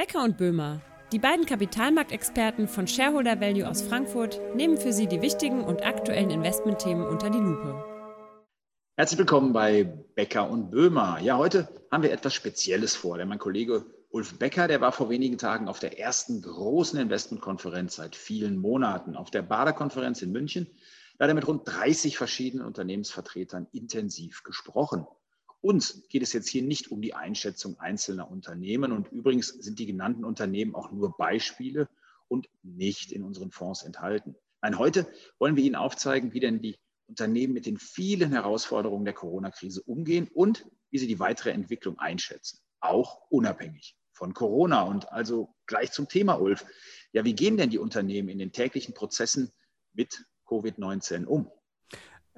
Becker und Böhmer, die beiden Kapitalmarktexperten von Shareholder Value aus Frankfurt, nehmen für Sie die wichtigen und aktuellen Investmentthemen unter die Lupe. Herzlich willkommen bei Becker und Böhmer. Ja, heute haben wir etwas Spezielles vor, denn mein Kollege Ulf Becker, der war vor wenigen Tagen auf der ersten großen Investmentkonferenz seit vielen Monaten, auf der Bader-Konferenz in München. Da hat er mit rund 30 verschiedenen Unternehmensvertretern intensiv gesprochen. Uns geht es jetzt hier nicht um die Einschätzung einzelner Unternehmen. Und übrigens sind die genannten Unternehmen auch nur Beispiele und nicht in unseren Fonds enthalten. Nein, heute wollen wir Ihnen aufzeigen, wie denn die Unternehmen mit den vielen Herausforderungen der Corona-Krise umgehen und wie sie die weitere Entwicklung einschätzen, auch unabhängig von Corona. Und also gleich zum Thema, Ulf. Ja, wie gehen denn die Unternehmen in den täglichen Prozessen mit Covid-19 um?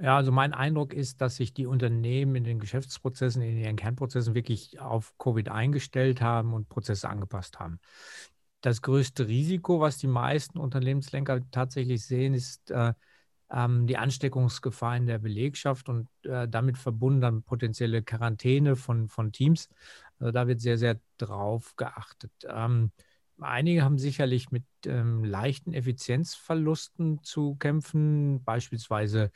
Ja, also mein Eindruck ist, dass sich die Unternehmen in den Geschäftsprozessen, in ihren Kernprozessen wirklich auf Covid eingestellt haben und Prozesse angepasst haben. Das größte Risiko, was die meisten Unternehmenslenker tatsächlich sehen, ist äh, ähm, die Ansteckungsgefahr in der Belegschaft und äh, damit verbunden dann potenzielle Quarantäne von, von Teams. Also da wird sehr, sehr drauf geachtet. Ähm, einige haben sicherlich mit ähm, leichten Effizienzverlusten zu kämpfen, beispielsweise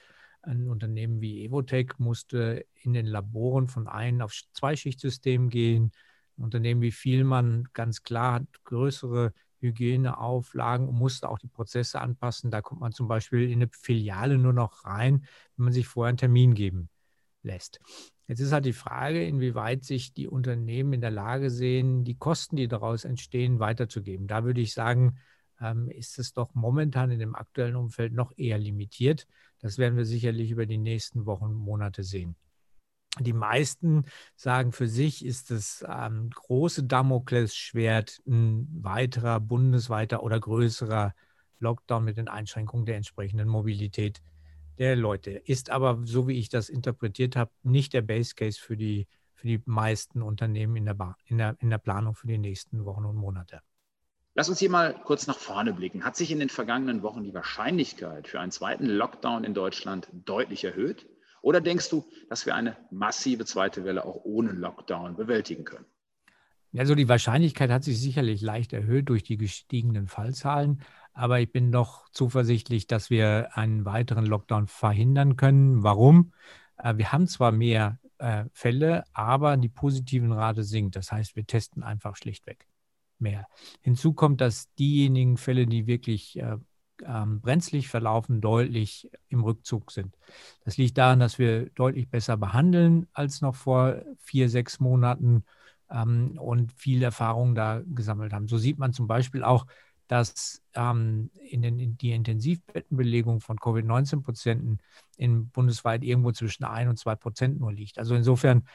ein Unternehmen wie Evotech musste in den Laboren von ein auf zwei Schichtsystem gehen. Ein Unternehmen wie Vielmann ganz klar hat größere Hygieneauflagen und musste auch die Prozesse anpassen. Da kommt man zum Beispiel in eine Filiale nur noch rein, wenn man sich vorher einen Termin geben lässt. Jetzt ist halt die Frage, inwieweit sich die Unternehmen in der Lage sehen, die Kosten, die daraus entstehen, weiterzugeben. Da würde ich sagen, ist es doch momentan in dem aktuellen Umfeld noch eher limitiert. Das werden wir sicherlich über die nächsten Wochen, Monate sehen. Die meisten sagen für sich, ist das ähm, große Damoklesschwert ein weiterer bundesweiter oder größerer Lockdown mit den Einschränkungen der entsprechenden Mobilität der Leute. Ist aber, so wie ich das interpretiert habe, nicht der Base Case für die, für die meisten Unternehmen in der, in, der, in der Planung für die nächsten Wochen und Monate. Lass uns hier mal kurz nach vorne blicken. Hat sich in den vergangenen Wochen die Wahrscheinlichkeit für einen zweiten Lockdown in Deutschland deutlich erhöht? Oder denkst du, dass wir eine massive zweite Welle auch ohne Lockdown bewältigen können? Also die Wahrscheinlichkeit hat sich sicherlich leicht erhöht durch die gestiegenen Fallzahlen, aber ich bin doch zuversichtlich, dass wir einen weiteren Lockdown verhindern können. Warum? Äh, wir haben zwar mehr äh, Fälle, aber die positiven Rate sinkt. Das heißt, wir testen einfach schlichtweg mehr. Hinzu kommt, dass diejenigen Fälle, die wirklich äh, ähm, brenzlig verlaufen, deutlich im Rückzug sind. Das liegt daran, dass wir deutlich besser behandeln als noch vor vier, sechs Monaten ähm, und viel Erfahrung da gesammelt haben. So sieht man zum Beispiel auch, dass ähm, in, den, in die Intensivbettenbelegung von Covid-19-Patienten in bundesweit irgendwo zwischen ein und zwei Prozent nur liegt. Also insofern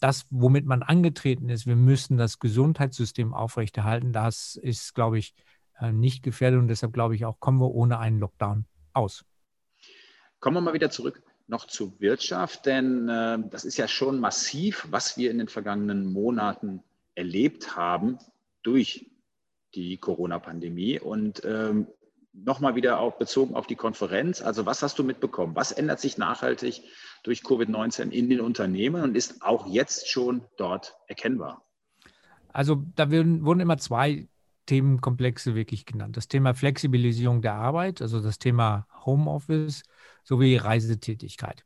das, womit man angetreten ist, wir müssen das Gesundheitssystem aufrechterhalten, das ist, glaube ich, äh, nicht gefährdet und deshalb glaube ich auch, kommen wir ohne einen Lockdown aus. Kommen wir mal wieder zurück noch zur Wirtschaft, denn äh, das ist ja schon massiv, was wir in den vergangenen Monaten erlebt haben durch die Corona-Pandemie. Und ähm, nochmal wieder auch bezogen auf die Konferenz. Also was hast du mitbekommen? Was ändert sich nachhaltig durch Covid-19 in den Unternehmen und ist auch jetzt schon dort erkennbar? Also da wurden immer zwei Themenkomplexe wirklich genannt. Das Thema Flexibilisierung der Arbeit, also das Thema Homeoffice sowie Reisetätigkeit.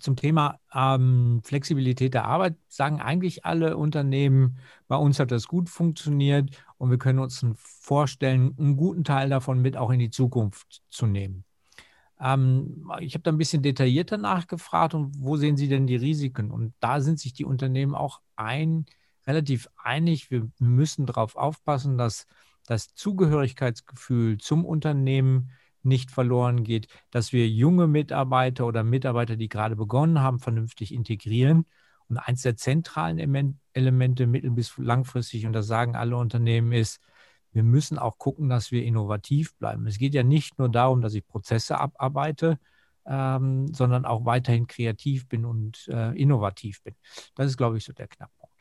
Zum Thema ähm, Flexibilität der Arbeit sagen eigentlich alle Unternehmen, bei uns hat das gut funktioniert und wir können uns vorstellen, einen guten Teil davon mit auch in die Zukunft zu nehmen. Ähm, ich habe da ein bisschen detaillierter nachgefragt und wo sehen Sie denn die Risiken? Und da sind sich die Unternehmen auch ein, relativ einig. Wir müssen darauf aufpassen, dass das Zugehörigkeitsgefühl zum Unternehmen nicht verloren geht, dass wir junge Mitarbeiter oder Mitarbeiter, die gerade begonnen haben, vernünftig integrieren. Und eins der zentralen Elemente mittel- bis langfristig, und das sagen alle Unternehmen, ist, wir müssen auch gucken, dass wir innovativ bleiben. Es geht ja nicht nur darum, dass ich Prozesse abarbeite, ähm, sondern auch weiterhin kreativ bin und äh, innovativ bin. Das ist, glaube ich, so der Knackpunkt.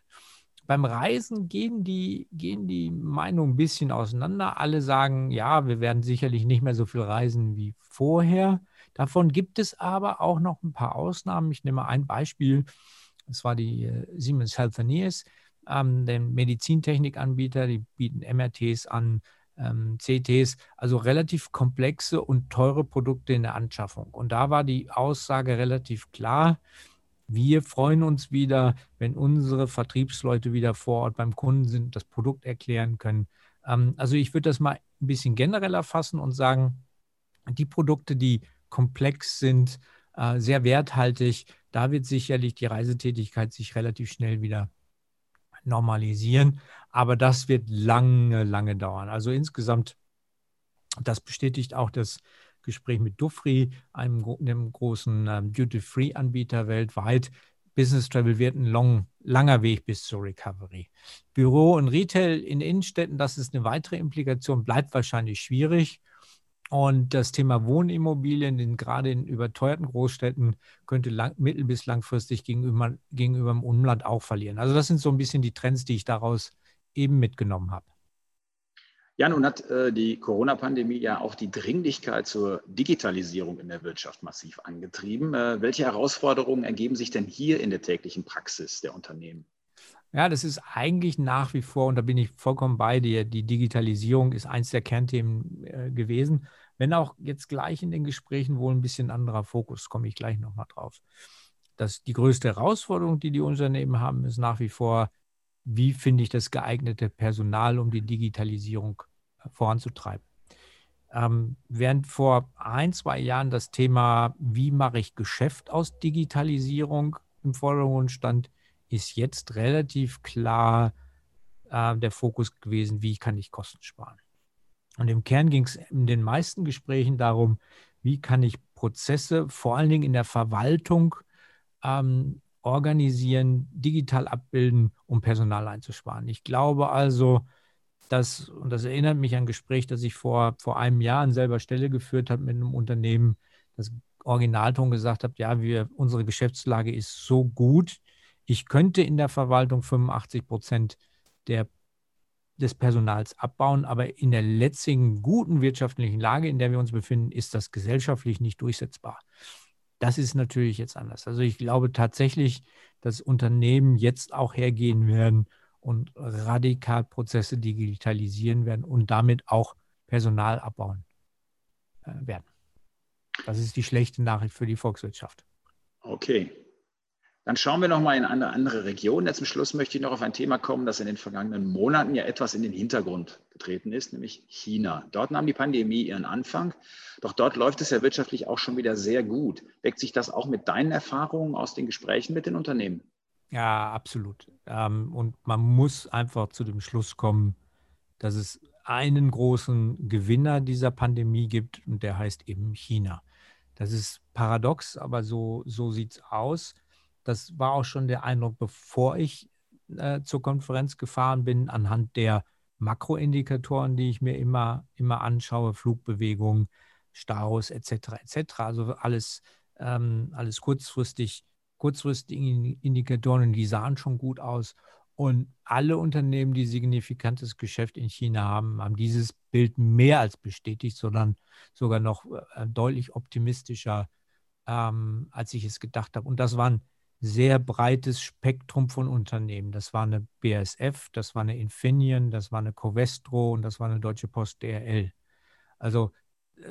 Beim Reisen gehen die, gehen die Meinungen ein bisschen auseinander. Alle sagen, ja, wir werden sicherlich nicht mehr so viel reisen wie vorher. Davon gibt es aber auch noch ein paar Ausnahmen. Ich nehme ein Beispiel. Das war die äh, Siemens Healthineers. Ähm, den Medizintechnikanbieter, die bieten MRTs an, ähm, CTs, also relativ komplexe und teure Produkte in der Anschaffung. Und da war die Aussage relativ klar. Wir freuen uns wieder, wenn unsere Vertriebsleute wieder vor Ort beim Kunden sind, das Produkt erklären können. Ähm, also ich würde das mal ein bisschen genereller fassen und sagen, die Produkte, die komplex sind, äh, sehr werthaltig, da wird sicherlich die Reisetätigkeit sich relativ schnell wieder normalisieren. Aber das wird lange, lange dauern. Also insgesamt, das bestätigt auch das Gespräch mit Dufry, einem, einem großen ähm, Duty-Free-Anbieter weltweit. Business Travel wird ein long, langer Weg bis zur Recovery. Büro und Retail in Innenstädten, das ist eine weitere Implikation, bleibt wahrscheinlich schwierig. Und das Thema Wohnimmobilien, in, gerade in überteuerten Großstädten, könnte lang, mittel- bis langfristig gegenüber, gegenüber dem Umland auch verlieren. Also das sind so ein bisschen die Trends, die ich daraus eben mitgenommen habe. Ja, nun hat äh, die Corona-Pandemie ja auch die Dringlichkeit zur Digitalisierung in der Wirtschaft massiv angetrieben. Äh, welche Herausforderungen ergeben sich denn hier in der täglichen Praxis der Unternehmen? Ja, das ist eigentlich nach wie vor, und da bin ich vollkommen bei dir, die Digitalisierung ist eins der Kernthemen äh, gewesen. Wenn auch jetzt gleich in den Gesprächen wohl ein bisschen anderer Fokus, komme ich gleich nochmal drauf. Das, die größte Herausforderung, die die Unternehmen haben, ist nach wie vor, wie finde ich das geeignete Personal, um die Digitalisierung äh, voranzutreiben. Ähm, während vor ein, zwei Jahren das Thema, wie mache ich Geschäft aus Digitalisierung im Vordergrund stand, ist jetzt relativ klar äh, der Fokus gewesen, wie kann ich Kosten sparen. Und im Kern ging es in den meisten Gesprächen darum, wie kann ich Prozesse vor allen Dingen in der Verwaltung ähm, organisieren, digital abbilden, um Personal einzusparen. Ich glaube also, dass, und das erinnert mich an ein Gespräch, das ich vor, vor einem Jahr an selber Stelle geführt habe mit einem Unternehmen, das Originalton gesagt hat, ja, wir, unsere Geschäftslage ist so gut, ich könnte in der Verwaltung 85 Prozent der, des Personals abbauen, aber in der letzten guten wirtschaftlichen Lage, in der wir uns befinden, ist das gesellschaftlich nicht durchsetzbar. Das ist natürlich jetzt anders. Also ich glaube tatsächlich, dass Unternehmen jetzt auch hergehen werden und radikal Prozesse digitalisieren werden und damit auch Personal abbauen äh, werden. Das ist die schlechte Nachricht für die Volkswirtschaft. Okay, dann schauen wir nochmal in eine andere Region. Zum Schluss möchte ich noch auf ein Thema kommen, das in den vergangenen Monaten ja etwas in den Hintergrund getreten ist, nämlich China. Dort nahm die Pandemie ihren Anfang, doch dort läuft es ja wirtschaftlich auch schon wieder sehr gut. Deckt sich das auch mit deinen Erfahrungen aus den Gesprächen mit den Unternehmen? Ja, absolut. Ähm, und man muss einfach zu dem Schluss kommen, dass es einen großen Gewinner dieser Pandemie gibt und der heißt eben China. Das ist paradox, aber so, so sieht es aus. Das war auch schon der Eindruck, bevor ich äh, zur Konferenz gefahren bin, anhand der Makroindikatoren, die ich mir immer, immer anschaue, Flugbewegungen, Staus etc. etc. Also alles, ähm, alles kurzfristig, kurzfristige Indikatoren, die sahen schon gut aus. Und alle Unternehmen, die signifikantes Geschäft in China haben, haben dieses Bild mehr als bestätigt, sondern sogar noch äh, deutlich optimistischer, ähm, als ich es gedacht habe. Und das waren sehr breites Spektrum von Unternehmen. Das war eine BASF, das war eine Infineon, das war eine Covestro und das war eine Deutsche Post DRL. Also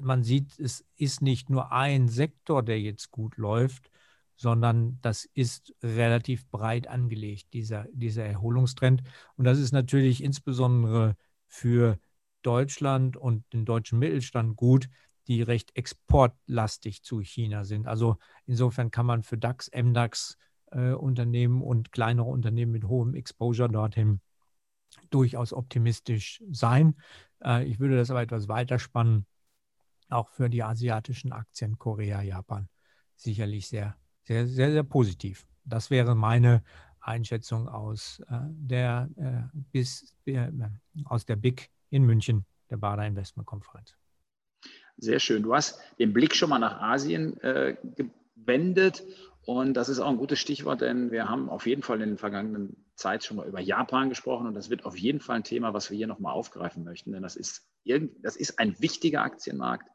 man sieht, es ist nicht nur ein Sektor, der jetzt gut läuft, sondern das ist relativ breit angelegt, dieser, dieser Erholungstrend. Und das ist natürlich insbesondere für Deutschland und den deutschen Mittelstand gut, die recht exportlastig zu China sind. Also insofern kann man für DAX, MDAX äh, Unternehmen und kleinere Unternehmen mit hohem Exposure dorthin durchaus optimistisch sein. Äh, ich würde das aber etwas weiterspannen, auch für die asiatischen Aktien Korea, Japan sicherlich sehr, sehr, sehr, sehr positiv. Das wäre meine Einschätzung aus äh, der äh, bis äh, aus der BIC in München, der Bader Investment Konferenz. Sehr schön. Du hast den Blick schon mal nach Asien äh, gewendet und das ist auch ein gutes Stichwort, denn wir haben auf jeden Fall in der vergangenen Zeit schon mal über Japan gesprochen und das wird auf jeden Fall ein Thema, was wir hier nochmal aufgreifen möchten, denn das ist, das ist ein wichtiger Aktienmarkt,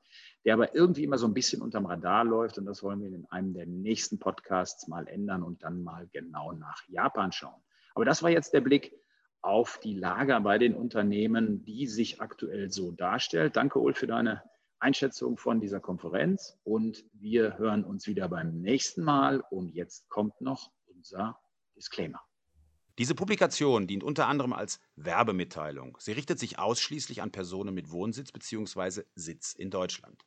der aber irgendwie immer so ein bisschen unterm Radar läuft und das wollen wir in einem der nächsten Podcasts mal ändern und dann mal genau nach Japan schauen. Aber das war jetzt der Blick auf die Lage bei den Unternehmen, die sich aktuell so darstellt. Danke, Ulf, für deine Einschätzung von dieser Konferenz und wir hören uns wieder beim nächsten Mal. Und jetzt kommt noch unser Disclaimer. Diese Publikation dient unter anderem als Werbemitteilung. Sie richtet sich ausschließlich an Personen mit Wohnsitz bzw. Sitz in Deutschland.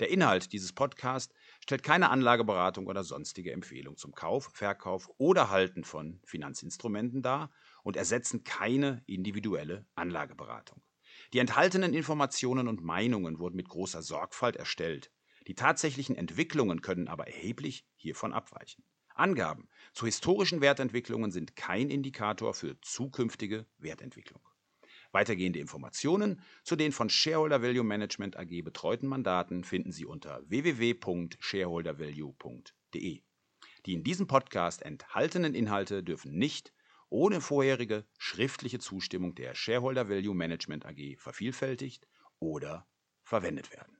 Der Inhalt dieses Podcasts stellt keine Anlageberatung oder sonstige Empfehlung zum Kauf, Verkauf oder Halten von Finanzinstrumenten dar und ersetzen keine individuelle Anlageberatung. Die enthaltenen Informationen und Meinungen wurden mit großer Sorgfalt erstellt. Die tatsächlichen Entwicklungen können aber erheblich hiervon abweichen. Angaben zu historischen Wertentwicklungen sind kein Indikator für zukünftige Wertentwicklung. Weitergehende Informationen zu den von Shareholder Value Management AG betreuten Mandaten finden Sie unter www.shareholdervalue.de. Die in diesem Podcast enthaltenen Inhalte dürfen nicht ohne vorherige schriftliche Zustimmung der Shareholder Value Management AG vervielfältigt oder verwendet werden.